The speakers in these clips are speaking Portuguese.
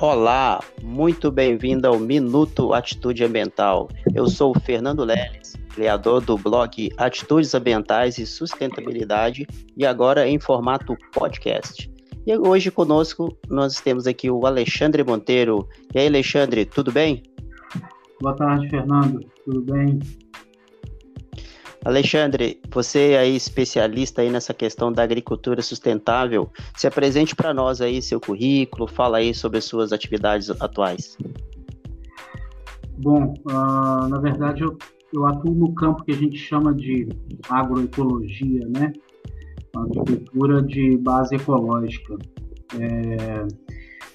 Olá, muito bem-vindo ao Minuto Atitude Ambiental. Eu sou o Fernando Leles, criador do blog Atitudes Ambientais e Sustentabilidade e agora em formato podcast. E hoje conosco nós temos aqui o Alexandre Monteiro. E aí, Alexandre, tudo bem? Boa tarde, Fernando. Tudo bem? Alexandre, você é especialista aí nessa questão da agricultura sustentável. Se apresente para nós aí seu currículo, fala aí sobre as suas atividades atuais. Bom, uh, na verdade eu, eu atuo no campo que a gente chama de agroecologia, né? Agricultura de base ecológica. É,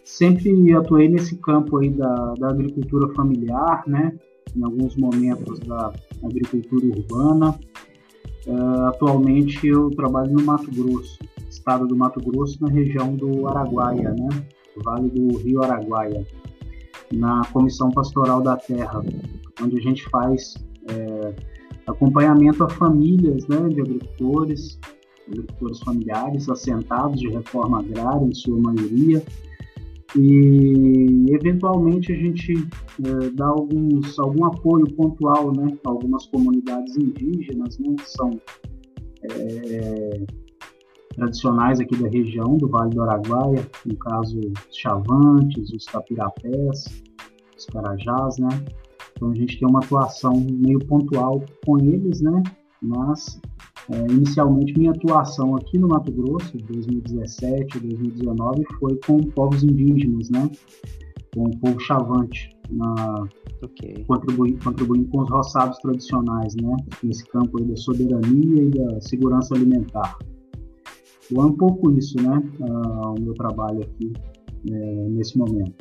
sempre atuei nesse campo aí da, da agricultura familiar, né? em alguns momentos da agricultura urbana. Uh, atualmente eu trabalho no Mato Grosso, estado do Mato Grosso, na região do Araguaia, né? Vale do Rio Araguaia, na Comissão Pastoral da Terra, onde a gente faz é, acompanhamento a famílias né, de agricultores, agricultores familiares assentados de reforma agrária, em sua maioria, e eventualmente a gente é, dá alguns, algum apoio pontual né, a algumas comunidades indígenas né, que são é, tradicionais aqui da região do Vale do Araguaia, no caso os chavantes, os tapirapés, os carajás, né? Então a gente tem uma atuação meio pontual com eles, né? Mas é, inicialmente, minha atuação aqui no Mato Grosso, 2017, 2019, foi com povos indígenas, né? Com o povo chavante, na, okay. contribuindo, contribuindo com os roçados tradicionais, né? Nesse campo aí da soberania e da segurança alimentar. Então, é um pouco isso, né? Uh, o meu trabalho aqui é, nesse momento.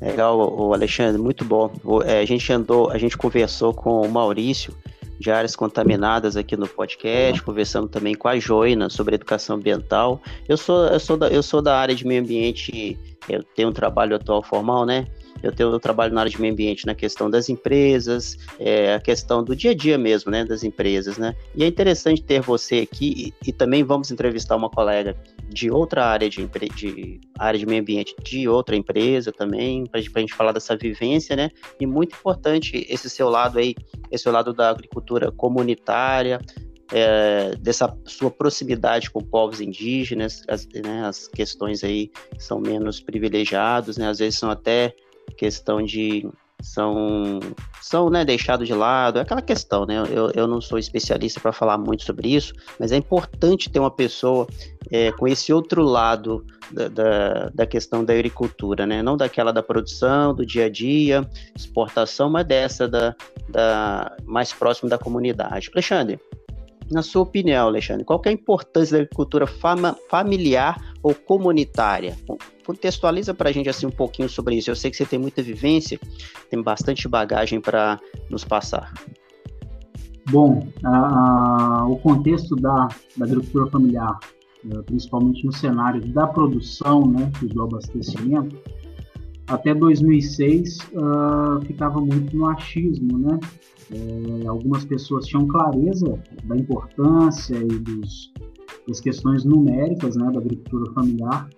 Legal, o Alexandre, muito bom. O, é, a gente andou, a gente conversou com o Maurício de áreas contaminadas aqui no podcast, conversamos também com a Joina sobre educação ambiental. Eu sou, eu sou, da, eu sou da área de meio ambiente, eu tenho um trabalho atual formal, né? Eu tenho eu trabalho na área de meio ambiente na questão das empresas, é, a questão do dia a dia mesmo, né, das empresas, né? E é interessante ter você aqui e, e também vamos entrevistar uma colega de outra área de, de área de meio ambiente de outra empresa também, para a gente falar dessa vivência, né? E muito importante esse seu lado aí, esse seu lado da agricultura comunitária, é, dessa sua proximidade com povos indígenas, as, né, as questões aí são menos privilegiados, né? Às vezes são até questão de são são né, deixados de lado, é aquela questão, né? Eu, eu não sou especialista para falar muito sobre isso, mas é importante ter uma pessoa é, com esse outro lado da, da, da, questão da agricultura, né? Não daquela da produção, do dia a dia, exportação, mas dessa da, da mais próximo da comunidade. Alexandre, na sua opinião, Alexandre, qual é a importância da agricultura fama, familiar ou comunitária? Contextualiza para a gente assim um pouquinho sobre isso. Eu sei que você tem muita vivência, tem bastante bagagem para nos passar. Bom, o contexto da, da, agricultura familiar, eh, principalmente no cenário da produção né, e do abastecimento, até 2006 uh, ah, ficava muito no achismo, né? É, algumas pessoas tinham clareza da importância e dos, das questões numéricas né, da agricultura familiar,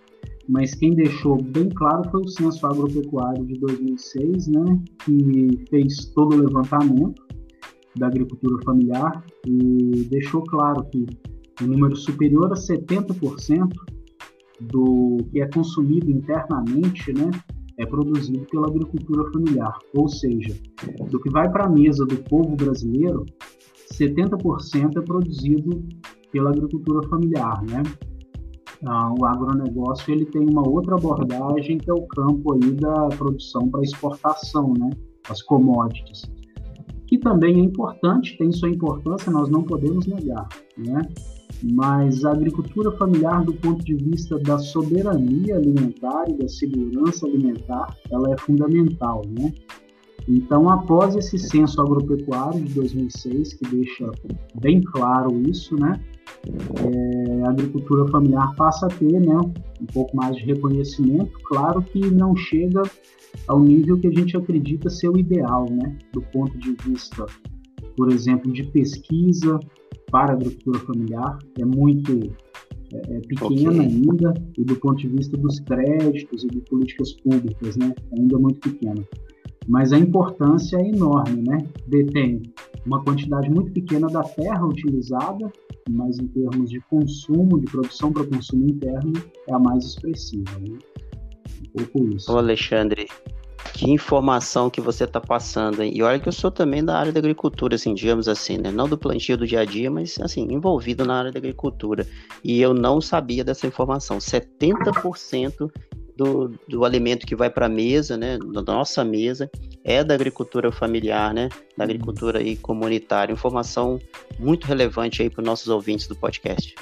mas quem deixou bem claro foi o Censo Agropecuário de 2006, né, que fez todo o levantamento da agricultura familiar e deixou claro que um número superior a 70% do que é consumido internamente, né, é produzido pela agricultura familiar, ou seja, do que vai para a mesa do povo brasileiro, 70% é produzido pela agricultura familiar, né? Ah, o agronegócio ele tem uma outra abordagem que é o campo aí da produção para exportação, né? As commodities, que também é importante, tem sua importância, nós não podemos negar, né? mas a agricultura familiar, do ponto de vista da soberania alimentar e da segurança alimentar, ela é fundamental, né? Então, após esse censo agropecuário de 2006, que deixa bem claro isso, né? É, a agricultura familiar passa a ter né, um pouco mais de reconhecimento, claro que não chega ao nível que a gente acredita ser o ideal, né? Do ponto de vista, por exemplo, de pesquisa, para a agricultura familiar. É muito é, é pequena okay. ainda, e do ponto de vista dos créditos e de políticas públicas, né, ainda muito pequena. Mas a importância é enorme, né? Detém uma quantidade muito pequena da terra utilizada, mas em termos de consumo, de produção para consumo interno, é a mais expressiva. Né? Um pouco isso. Ô Alexandre, que informação que você está passando, hein? E olha que eu sou também da área da agricultura, assim, digamos assim, né? Não do plantio do dia a dia, mas, assim, envolvido na área da agricultura. E eu não sabia dessa informação. 70% do, do alimento que vai para a mesa, né? Da nossa mesa, é da agricultura familiar, né? Da agricultura aí comunitária. Informação muito relevante aí para os nossos ouvintes do podcast.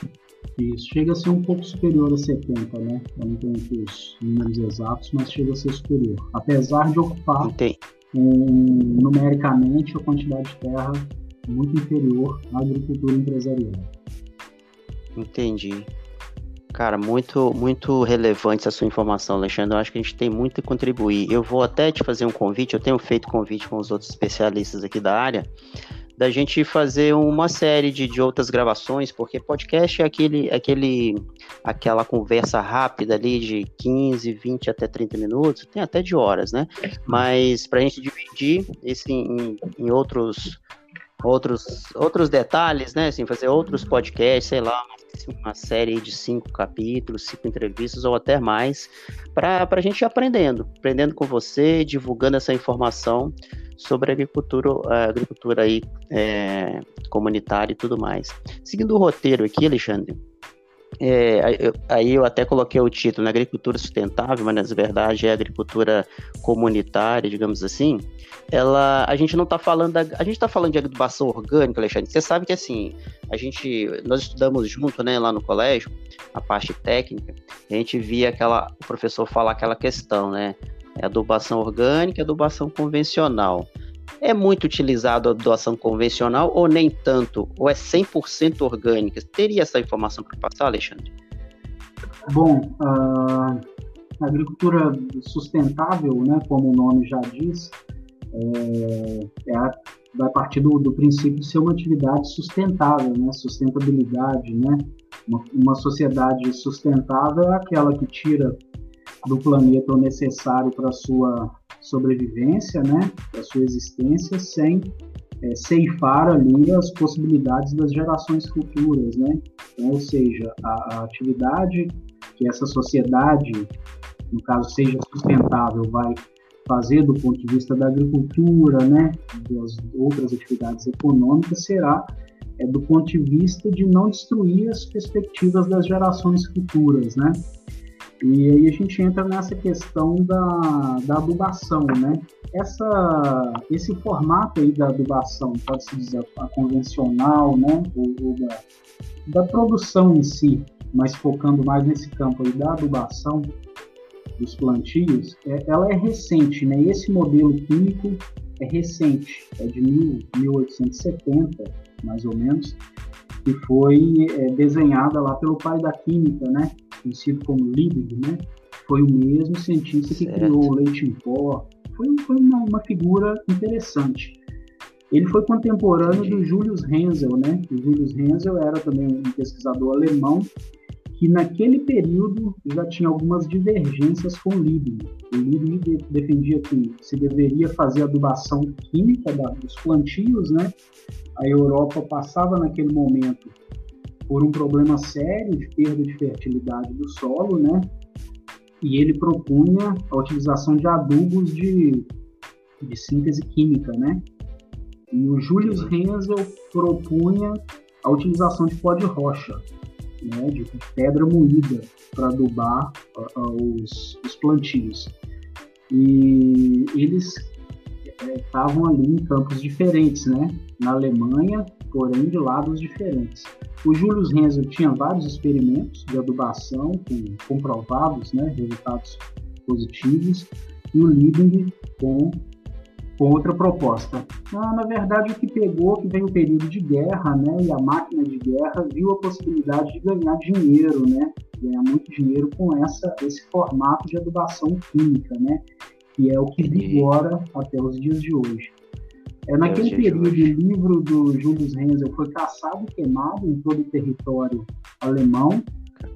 Isso, chega a ser um pouco superior a 70, né? Eu não tenho aqui os números exatos, mas chega a ser superior. Apesar de ocupar um, numericamente a quantidade de terra muito inferior à agricultura empresarial. Entendi. Cara, muito, muito relevante essa sua informação, Alexandre. Eu acho que a gente tem muito a contribuir. Eu vou até te fazer um convite, eu tenho feito convite com os outros especialistas aqui da área, da gente fazer uma série de, de outras gravações, porque podcast é aquele, aquele, aquela conversa rápida ali de 15, 20 até 30 minutos, tem até de horas, né? Mas para a gente dividir esse em, em outros outros outros detalhes, né? Assim, fazer outros podcasts, sei lá, uma série de cinco capítulos, cinco entrevistas ou até mais, para a gente ir aprendendo, aprendendo com você, divulgando essa informação sobre agricultura, agricultura aí, é, comunitária e tudo mais. Seguindo o roteiro aqui, Alexandre, é, aí eu até coloquei o título na agricultura sustentável, mas na verdade é agricultura comunitária, digamos assim. Ela, a gente não está falando da, a gente está falando de adubação orgânica, Alexandre. Você sabe que assim a gente nós estudamos junto, né, lá no colégio, a parte técnica. A gente via aquela o professor falar aquela questão, né, é adubação orgânica, adubação convencional. É muito utilizado a doação convencional ou nem tanto? Ou é 100% orgânica? Teria essa informação para passar, Alexandre? Bom, a agricultura sustentável, né, como o nome já diz, é, é a, vai partir do, do, princípio de ser uma atividade sustentável, né, sustentabilidade, né, uma, uma sociedade sustentável é aquela que tira do planeta o necessário para sua sobrevivência, né, para sua existência, sem é, ceifar ali as possibilidades das gerações futuras, né? Então, ou seja, a, a, atividade que essa sociedade, no caso seja sustentável, vai fazer do ponto de vista da agricultura, né, das outras atividades econômicas, será é, do ponto de vista de não destruir as perspectivas das gerações futuras, né? E aí a gente entra nessa questão da, da adubação, né? Essa, esse formato aí da adubação, pode-se dizer a convencional, né? Ou, ou da, da produção em si, mas focando mais nesse campo aí da adubação dos plantios, é, ela é recente, né? Esse modelo químico é recente, é de mil, 1870, mais ou menos, que foi é, desenhada lá pelo pai da química, né? Conhecido como Liebig, né? Foi o mesmo cientista que certo. criou o leite em pó. Foi, foi uma, uma, figura interessante. Ele foi contemporâneo do Julius Hensel, né? O Julius Hensel era também um pesquisador alemão que naquele período já tinha algumas divergências com Liebig. O Liebig defendia que se deveria fazer adubação química da, dos plantios, né? A Europa passava naquele momento por um problema sério de perda de fertilidade do solo, né? E ele propunha a utilização de adubos de, de síntese química, né? E o Julius Hensel propunha a utilização de pó de rocha, né, de pedra moída para adubar uh, os, os plantios. E eles estavam ali em campos diferentes, né? Na Alemanha, porém de lados diferentes. O Julius Renzo tinha vários experimentos de adubação com comprovados, né, resultados positivos, e o Liebig com, com outra proposta. Ah, na verdade, o que pegou, que veio o período de guerra, né, e a máquina de guerra viu a possibilidade de ganhar dinheiro, né, ganhar muito dinheiro com essa, esse formato de adubação química, né, que é o que vigora até os dias de hoje. É naquele período, o livro do Julius Renzel foi caçado e queimado em todo o território alemão,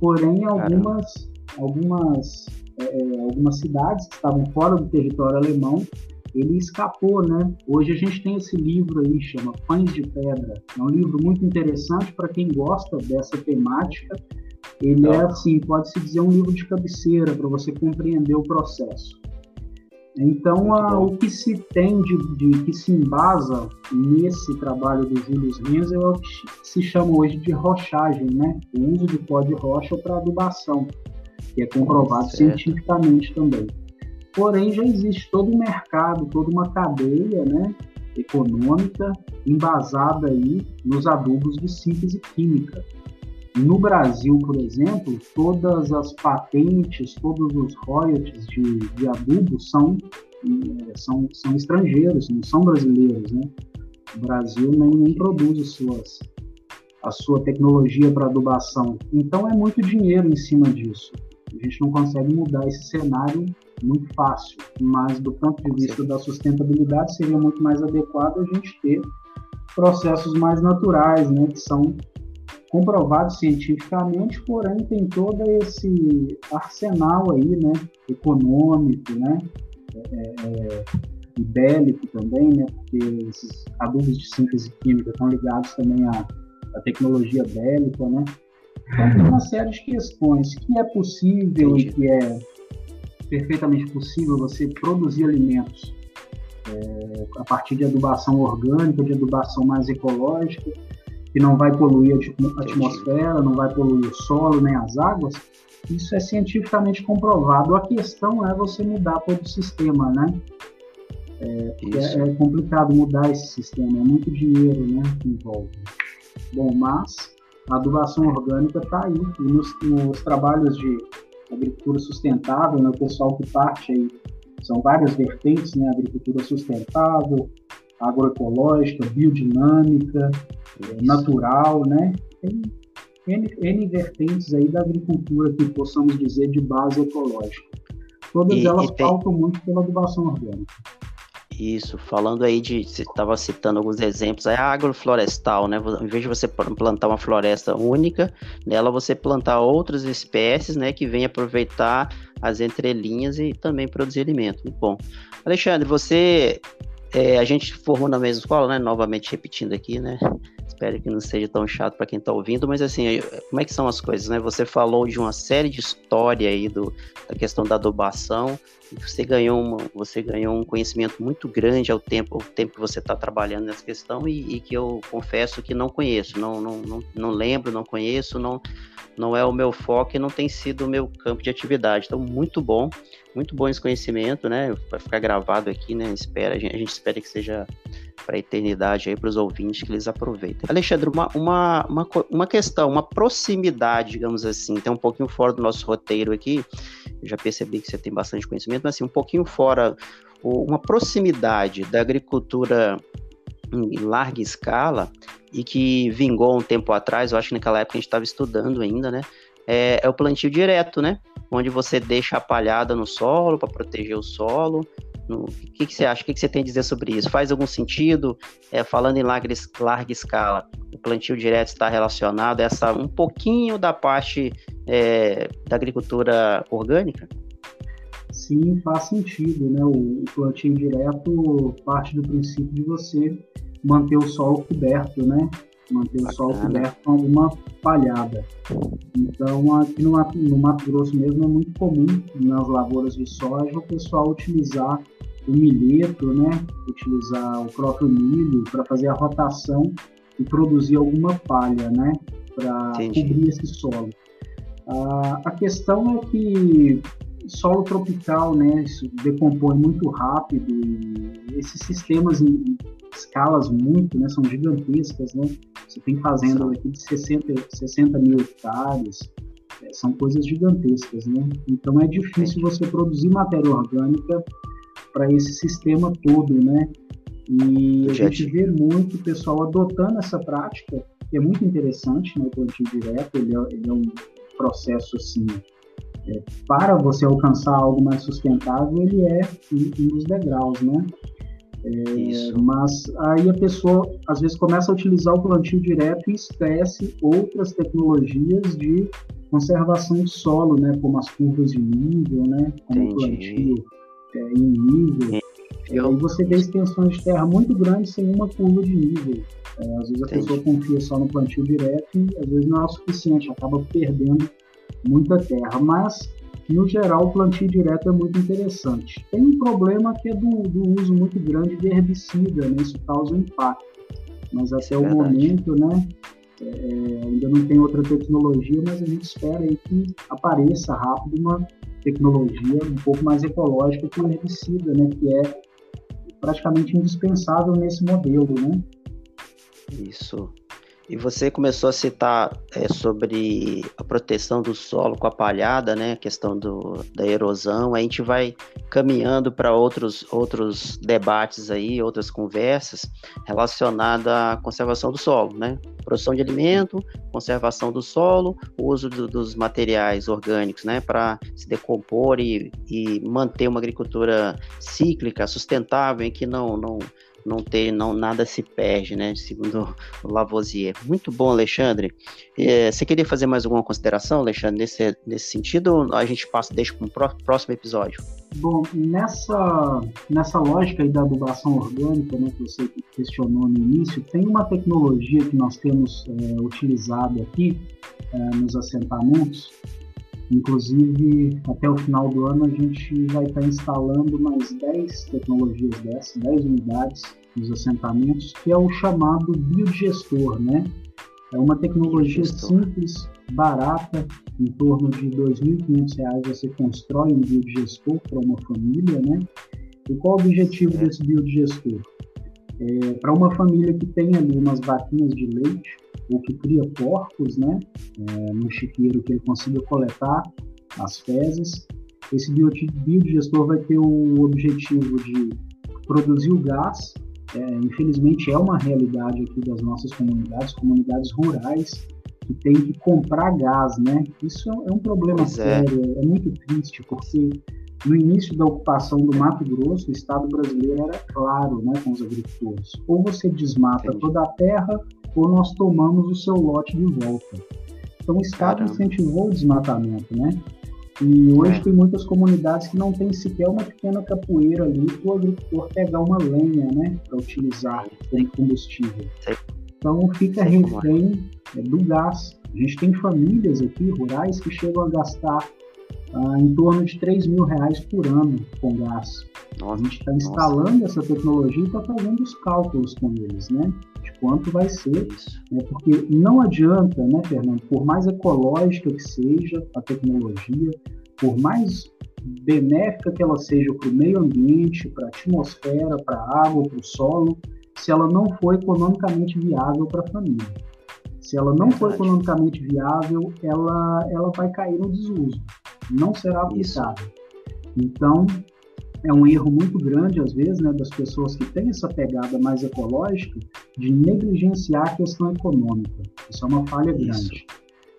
Porém, algumas, algumas, é, é, algumas cidades que estavam fora do território alemão, ele escapou, né? Hoje a gente tem esse livro aí, chama Pães de Pedra. É um livro muito interessante para quem gosta dessa temática. Ele é, assim, pode-se dizer, um livro de cabeceira para você compreender o processo. Então, a, o que se tem de, de, que se embasa nesse trabalho do Júlio Renz é o que se chama hoje de rochagem, né? O uso de pó de rocha para adubação, que é comprovado certo. cientificamente também. Porém, já existe todo um mercado, toda uma cadeia, né? econômica embasada aí nos adubos de síntese química. No Brasil, por exemplo, todas as patentes, todos os royalties de, de adubo são, é, são, são estrangeiros, não são brasileiros. Né? O Brasil nem, nem produz suas, a sua tecnologia para adubação. Então é muito dinheiro em cima disso. A gente não consegue mudar esse cenário muito fácil, mas do ponto de vista da sustentabilidade seria muito mais adequado a gente ter processos mais naturais, né, que são comprovado cientificamente, porém tem todo esse arsenal aí, né, econômico, né, é, é, e bélico também, né, porque esses adubos de síntese química estão ligados também à, à tecnologia bélica, né, então tem uma série de questões que é possível Entendi. e que é perfeitamente possível você produzir alimentos é, a partir de adubação orgânica, de adubação mais ecológica, que não vai poluir a atmosfera, não vai poluir o solo nem as águas, isso é cientificamente comprovado. A questão é você mudar todo o sistema, né? É, é, é, complicado mudar esse sistema, é muito dinheiro né, que envolve. Bom, mas a adubação orgânica está aí. E nos, nos, trabalhos de agricultura sustentável, né, o pessoal que parte aí, são várias vertentes, né? Agricultura sustentável, agroecológica, biodinâmica, é, natural, né? Tem N, N, vertentes aí da agricultura que possamos dizer de base ecológica. Todas e, elas e tem... pautam muito pela adubação orgânica. Isso, falando aí de, você estava citando alguns exemplos, é a agroflorestal, né? Em vez de você plantar uma floresta única, nela você plantar outras espécies, né, que vêm aproveitar as entrelinhas e também produzir alimento. Muito bom. Alexandre, você é, a gente formou na mesma escola, né? Novamente repetindo aqui, né? Espero que não seja tão chato para quem está ouvindo, mas assim, como é que são as coisas, né? Você falou de uma série de história aí do, da questão da adubação, você ganhou, uma, você ganhou um conhecimento muito grande ao tempo, ao tempo que você está trabalhando nessa questão e, e, que eu confesso que não conheço, não, não, não, não lembro, não conheço, não, não é o meu foco e não tem sido o meu campo de atividade. Então, muito bom, muito bom esse conhecimento, né? Vai ficar gravado aqui, né? Espera, a gente, a gente espera que seja para a eternidade aí para os ouvintes que eles aproveitem. Alexandre, uma, uma, uma, uma questão, uma proximidade, digamos assim, tem um pouquinho fora do nosso roteiro aqui. Eu já percebi que você tem bastante conhecimento, mas assim, um pouquinho fora, uma proximidade da agricultura em larga escala e que vingou um tempo atrás, eu acho que naquela época a gente estava estudando ainda, né? É, é, o plantio direto, né? Onde você deixa a palhada no solo para proteger o solo. O que, que você acha? O que, que você tem a dizer sobre isso? Faz algum sentido? É, falando em larga, larga escala, o plantio direto está relacionado a essa um pouquinho da parte é, da agricultura orgânica? Sim, faz sentido, né? O plantio direto parte do princípio de você manter o solo coberto, né? Manter o solo coberto com alguma palhada. Então, aqui no, no Mato Grosso mesmo é muito comum, nas lavouras de soja, o pessoal utilizar o milheto, né? Utilizar o próprio milho para fazer a rotação e produzir alguma palha, né? Para cobrir esse solo. Ah, a questão é que solo tropical, né? Isso decompõe muito rápido e esses sistemas em escalas muito, né? São gigantescas, né? Você tem fazenda aqui de 60, 60 mil hectares, é, são coisas gigantescas, né? Então é difícil você produzir matéria orgânica para esse sistema todo, né? E a gente vê muito o pessoal adotando essa prática, que é muito interessante, né? O plantio direto, ele é, ele é um processo assim é, para você alcançar algo mais sustentável, ele é um, dos degraus, né? É, mas aí a pessoa às vezes começa a utilizar o plantio direto e esquece outras tecnologias de conservação de solo, né, como as curvas de nível, né, como o plantio é, em nível. E aí você vê extensões de terra muito grandes sem uma curva de nível. É, às vezes a Entendi. pessoa confia só no plantio direto e às vezes não é o suficiente, acaba perdendo muita terra. Mas, no geral, o plantio direto é muito interessante. Tem um problema que é do, do uso muito grande de herbicida, né? isso causa impacto. Mas até é o momento, né, é, ainda não tem outra tecnologia, mas a gente espera aí que apareça rápido uma tecnologia um pouco mais ecológica que o herbicida, né, que é praticamente indispensável nesse modelo, né? Isso. E você começou a citar é, sobre a proteção do solo com a palhada, né? A questão do, da erosão. A gente vai caminhando para outros, outros debates aí, outras conversas relacionadas à conservação do solo, né? Produção de alimento, conservação do solo, uso do, dos materiais orgânicos, né? Para se decompor e, e manter uma agricultura cíclica, sustentável, em que não, não não ter, não, nada se perde, né? Segundo o Lavoisier. Muito bom, Alexandre. É, você queria fazer mais alguma consideração, Alexandre, nesse, nesse sentido, ou a gente passa, deixa para um próximo episódio? Bom, nessa, nessa lógica aí da adubação orgânica, né, que você questionou no início, tem uma tecnologia que nós temos é, utilizado aqui é, nos assentamentos, Inclusive, até o final do ano, a gente vai estar instalando mais 10 tecnologias dessas, 10 unidades nos assentamentos, que é o chamado biodigestor, né? É uma tecnologia simples, barata, em torno de R$ 2.500 você constrói um biodigestor para uma família, né? E qual o objetivo desse biodigestor? É, para uma família que tem ali umas vaquinhas de leite, ou que cria porcos, né, é, no chiqueiro que ele consiga coletar as fezes. Esse biodigestor vai ter o objetivo de produzir o gás. É, infelizmente é uma realidade aqui das nossas comunidades, comunidades rurais que tem que comprar gás, né? Isso é um problema pois é. sério, é. é muito triste porque no início da ocupação do Mato Grosso, o Estado brasileiro era claro né, com os agricultores. Ou você desmata Entendi. toda a terra, ou nós tomamos o seu lote de volta. Então o Estado Caramba. incentivou o desmatamento, né? E hoje é. tem muitas comunidades que não tem sequer uma pequena capoeira ali para o agricultor pegar uma lenha, né, para utilizar como combustível. Então fica refém é, do gás. A gente tem famílias aqui rurais que chegam a gastar ah, em torno de 3 mil reais por ano com gás. Nossa, a gente está instalando nossa. essa tecnologia e está fazendo os cálculos com eles, né? De quanto vai ser. Né? Porque não adianta, né, Fernando, por mais ecológica que seja a tecnologia, por mais benéfica que ela seja para o meio ambiente, para a atmosfera, para a água, para o solo, se ela não for economicamente viável para a família. Se ela não for economicamente viável, ela, ela vai cair no desuso não será aplicável. Então, é um erro muito grande, às vezes, né, das pessoas que têm essa pegada mais ecológica de negligenciar a questão econômica. Isso é uma falha Isso. grande.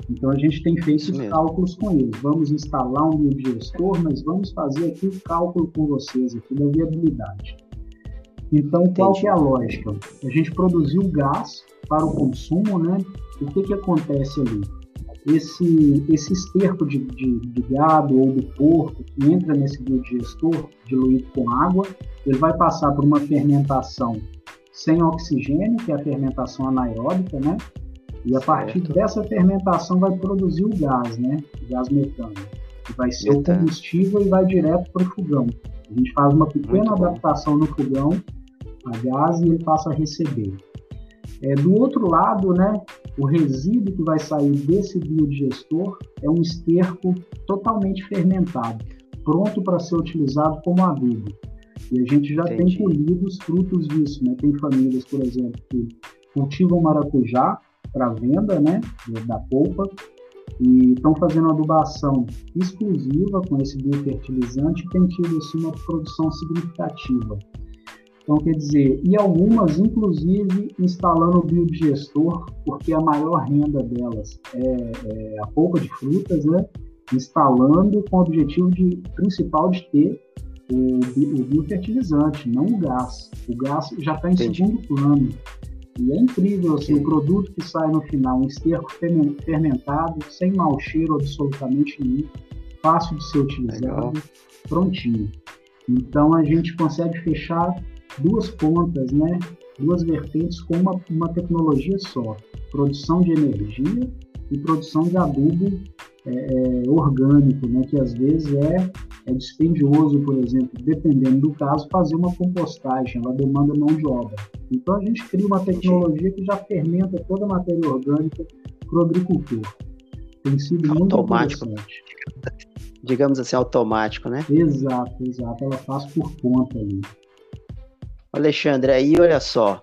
Então, a gente tem feito os cálculos com eles. Vamos instalar um biodigestor, mas vamos fazer aqui o cálculo com vocês aqui da viabilidade. Então, Entendi. qual que é a lógica? A gente produziu gás para o consumo, né? O que, que acontece ali? Esse, esse esterco de, de, de, gado ou do porco que entra nesse biodigestor diluído com água, ele vai passar por uma fermentação sem oxigênio, que é a fermentação anaeróbica, né? E a partir certo. dessa fermentação vai produzir o gás, né? O gás metano, que vai ser metano. o combustível e vai direto para o fogão. A gente faz uma pequena Muito adaptação bom. no fogão a gás e ele passa a receber. É, do outro lado, né, o resíduo que vai sair desse biodigestor é um esterco totalmente fermentado, pronto para ser utilizado como adubo. E a gente já Entendi. tem colhido os frutos disso, né? Tem famílias, por exemplo, que cultivam maracujá para venda, né, da polpa, e estão fazendo adubação exclusiva com esse biofertilizante e tem tido assim, uma produção significativa. Então, quer dizer, e algumas, inclusive, instalando o biodigestor, porque a maior renda delas é, é a polpa de frutas, né? Instalando com o objetivo de, principal de ter o, o biofertilizante, não o gás. O gás já está em Entendi. segundo plano. E é incrível assim, o produto que sai no final, um esterco fermentado, sem mau cheiro absolutamente nenhum, fácil de ser utilizado, Legal. prontinho. Então a gente consegue fechar duas pontas, né? duas vertentes com uma, uma tecnologia só: produção de energia e produção de adubo é, é, orgânico, né? que às vezes é, é dispendioso, por exemplo, dependendo do caso, fazer uma compostagem, ela demanda mão de obra. Então a gente cria uma tecnologia que já fermenta toda a matéria orgânica para o agricultor. Tem sido muito automático. Digamos assim, automático, né? Exato, exato. Ela faz por conta ali. Alexandre, aí olha só,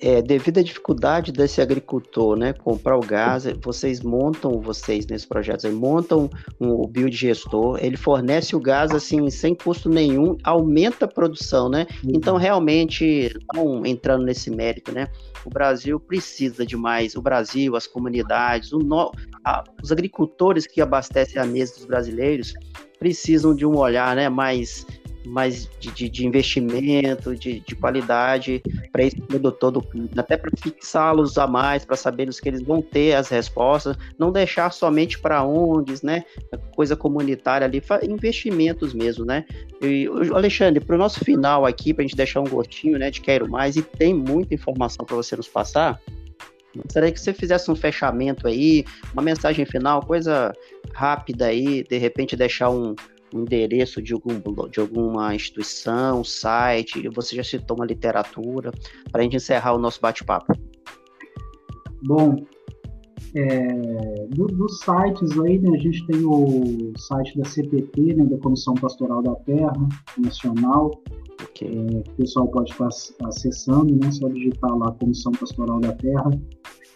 é, devido à dificuldade desse agricultor, né, comprar o gás, vocês montam, vocês nesse projeto, montam um, o biodigestor, ele fornece o gás assim sem custo nenhum, aumenta a produção, né? Então realmente, não entrando nesse mérito, né? O Brasil precisa de mais, o Brasil, as comunidades, no, a, os agricultores que abastecem a mesa dos brasileiros precisam de um olhar, né, mais mais de, de, de investimento, de, de qualidade para esse produtor do até para fixá-los a mais, para sabermos que eles vão ter as respostas, não deixar somente para onde, né? Coisa comunitária ali, investimentos mesmo, né? E, Alexandre, para o nosso final aqui, para a gente deixar um gostinho, né, de quero mais, e tem muita informação para você nos passar. Gostaria que você fizesse um fechamento aí, uma mensagem final, coisa rápida aí, de repente deixar um endereço de, algum, de alguma instituição, site, você já citou uma literatura, para a gente encerrar o nosso bate-papo. Bom, é, do, dos sites aí, né, a gente tem o site da CPT, né, da Comissão Pastoral da Terra Nacional, okay. é, que o pessoal pode estar acessando, né, só digitar lá Comissão Pastoral da Terra.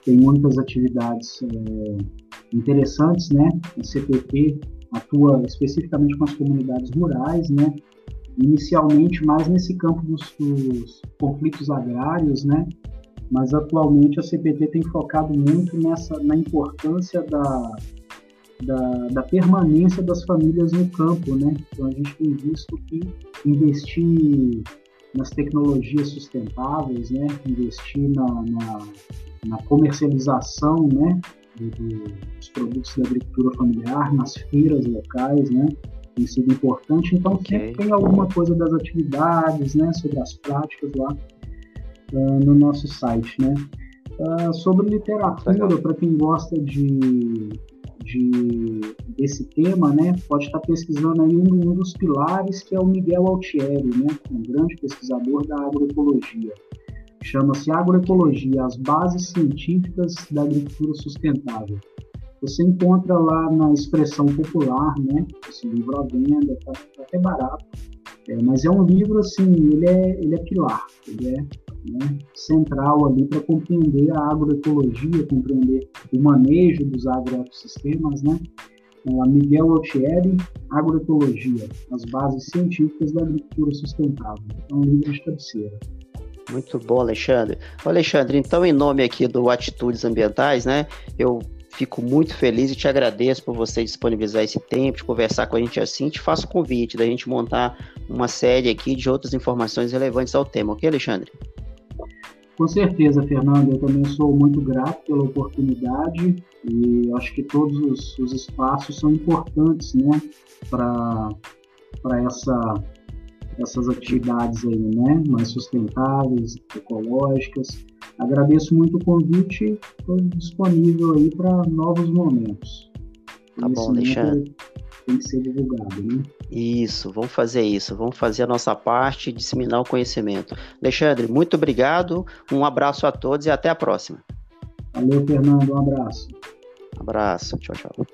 Tem muitas atividades é, interessantes, né? A CPT atua especificamente com as comunidades rurais, né? Inicialmente mais nesse campo dos, dos conflitos agrários, né? Mas atualmente a CPT tem focado muito nessa na importância da, da, da, permanência das famílias no campo, né? Então a gente tem visto que investir nas tecnologias sustentáveis, né? Investir na, na, na comercialização, né? Dos produtos da agricultura familiar nas feiras locais, né? Tem sido importante. Então, okay. sempre tem alguma coisa das atividades, né? Sobre as práticas lá uh, no nosso site, né? Uh, sobre literatura, para quem gosta de, de, desse tema, né? Pode estar pesquisando aí um, um dos pilares, que é o Miguel Altieri, né? Um grande pesquisador da agroecologia chama-se Agroecologia, as bases científicas da agricultura sustentável. Você encontra lá na expressão popular, né? Esse livro à venda, tá, tá até barato. É, mas é um livro assim, ele é, ele é pilar, ele é né, central ali para compreender a agroecologia, compreender o manejo dos agroecossistemas, né? A Miguel Altieri, Agroecologia, as bases científicas da agricultura sustentável. É um livro de cabeceira. Muito bom, Alexandre. Alexandre, então, em nome aqui do Atitudes Ambientais, né, eu fico muito feliz e te agradeço por você disponibilizar esse tempo, de conversar com a gente assim. Te faço o convite da gente montar uma série aqui de outras informações relevantes ao tema, ok, Alexandre? Com certeza, Fernando. Eu também sou muito grato pela oportunidade e acho que todos os, os espaços são importantes né, para essa essas atividades aí, né, mais sustentáveis, ecológicas. Agradeço muito o convite, estou disponível aí para novos momentos. Tá bom, Alexandre. Tem que ser divulgado, né? Isso, vamos fazer isso, vamos fazer a nossa parte, disseminar o conhecimento. Alexandre, muito obrigado, um abraço a todos e até a próxima. Valeu, Fernando, um abraço. Um abraço, tchau, tchau.